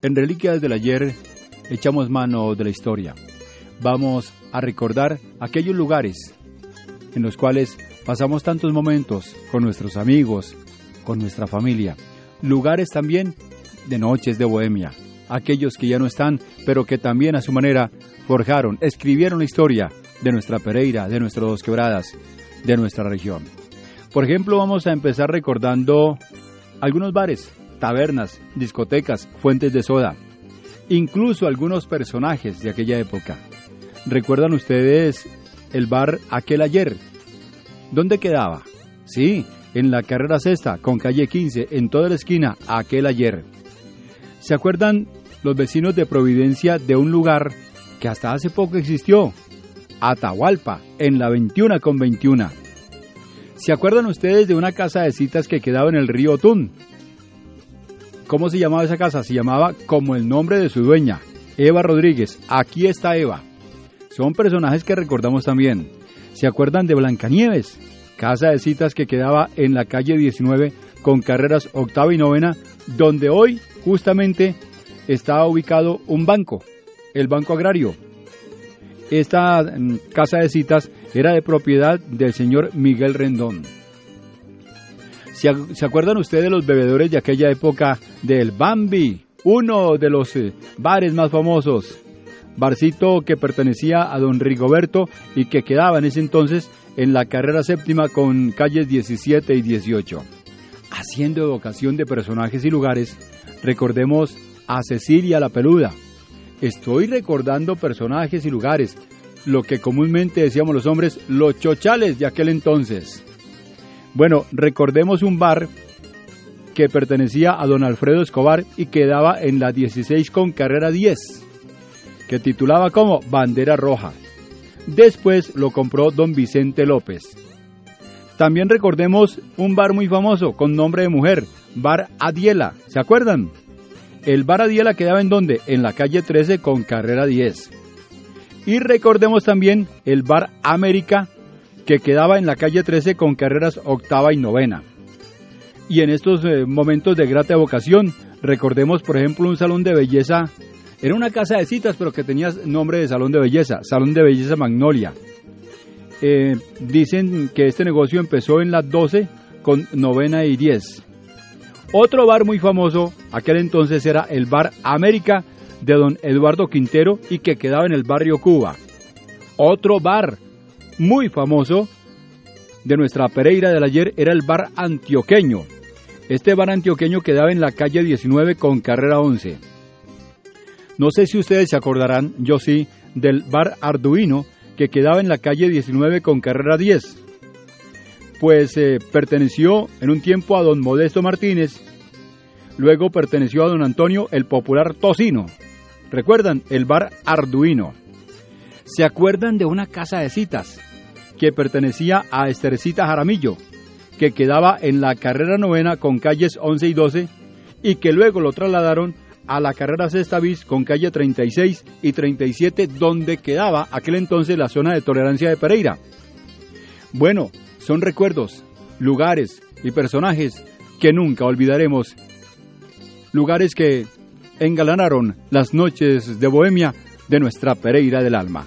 En Reliquias del Ayer echamos mano de la historia. Vamos a recordar aquellos lugares en los cuales pasamos tantos momentos con nuestros amigos, con nuestra familia. Lugares también de noches de bohemia. Aquellos que ya no están, pero que también a su manera forjaron, escribieron la historia de nuestra Pereira, de nuestras dos quebradas, de nuestra región. Por ejemplo, vamos a empezar recordando algunos bares tabernas, discotecas, fuentes de soda, incluso algunos personajes de aquella época. ¿Recuerdan ustedes el bar Aquel Ayer? ¿Dónde quedaba? Sí, en la carrera sexta, con calle 15, en toda la esquina, Aquel Ayer. ¿Se acuerdan los vecinos de Providencia de un lugar que hasta hace poco existió? Atahualpa, en la 21 con 21. ¿Se acuerdan ustedes de una casa de citas que quedaba en el río Tun? ¿Cómo se llamaba esa casa? Se llamaba como el nombre de su dueña, Eva Rodríguez. Aquí está Eva. Son personajes que recordamos también. ¿Se acuerdan de Blancanieves? Casa de citas que quedaba en la calle 19 con carreras octava y novena, donde hoy justamente está ubicado un banco, el Banco Agrario. Esta mm, casa de citas era de propiedad del señor Miguel Rendón. ¿Se acuerdan ustedes de los bebedores de aquella época del Bambi? Uno de los eh, bares más famosos. Barcito que pertenecía a don Rigoberto y que quedaba en ese entonces en la carrera séptima con calles 17 y 18. Haciendo evocación de personajes y lugares, recordemos a Cecilia la Peluda. Estoy recordando personajes y lugares, lo que comúnmente decíamos los hombres, los chochales de aquel entonces. Bueno, recordemos un bar que pertenecía a don Alfredo Escobar y quedaba en la 16 con carrera 10, que titulaba como Bandera Roja. Después lo compró don Vicente López. También recordemos un bar muy famoso con nombre de mujer, Bar Adiela, ¿se acuerdan? El Bar Adiela quedaba en donde? En la calle 13 con carrera 10. Y recordemos también el Bar América que quedaba en la calle 13 con carreras octava y novena. Y en estos eh, momentos de grata evocación, recordemos por ejemplo un salón de belleza, era una casa de citas pero que tenía nombre de salón de belleza, Salón de Belleza Magnolia. Eh, dicen que este negocio empezó en las 12 con novena y 10. Otro bar muy famoso, aquel entonces era el Bar América de don Eduardo Quintero y que quedaba en el barrio Cuba. Otro bar muy famoso de nuestra Pereira del ayer era el bar antioqueño. Este bar antioqueño quedaba en la calle 19 con carrera 11. No sé si ustedes se acordarán, yo sí, del bar Arduino que quedaba en la calle 19 con carrera 10. Pues eh, perteneció en un tiempo a don Modesto Martínez, luego perteneció a don Antonio el popular Tocino. ¿Recuerdan? El bar Arduino. ¿Se acuerdan de una casa de citas? Que pertenecía a Estercita Jaramillo, que quedaba en la carrera novena con calles 11 y 12 y que luego lo trasladaron a la carrera sexta bis con calle 36 y 37 donde quedaba aquel entonces la zona de tolerancia de Pereira. Bueno, son recuerdos, lugares y personajes que nunca olvidaremos. Lugares que engalanaron las noches de Bohemia de nuestra Pereira del alma.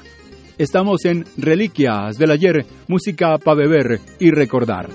Estamos en Reliquias del Ayer, música para beber y recordar.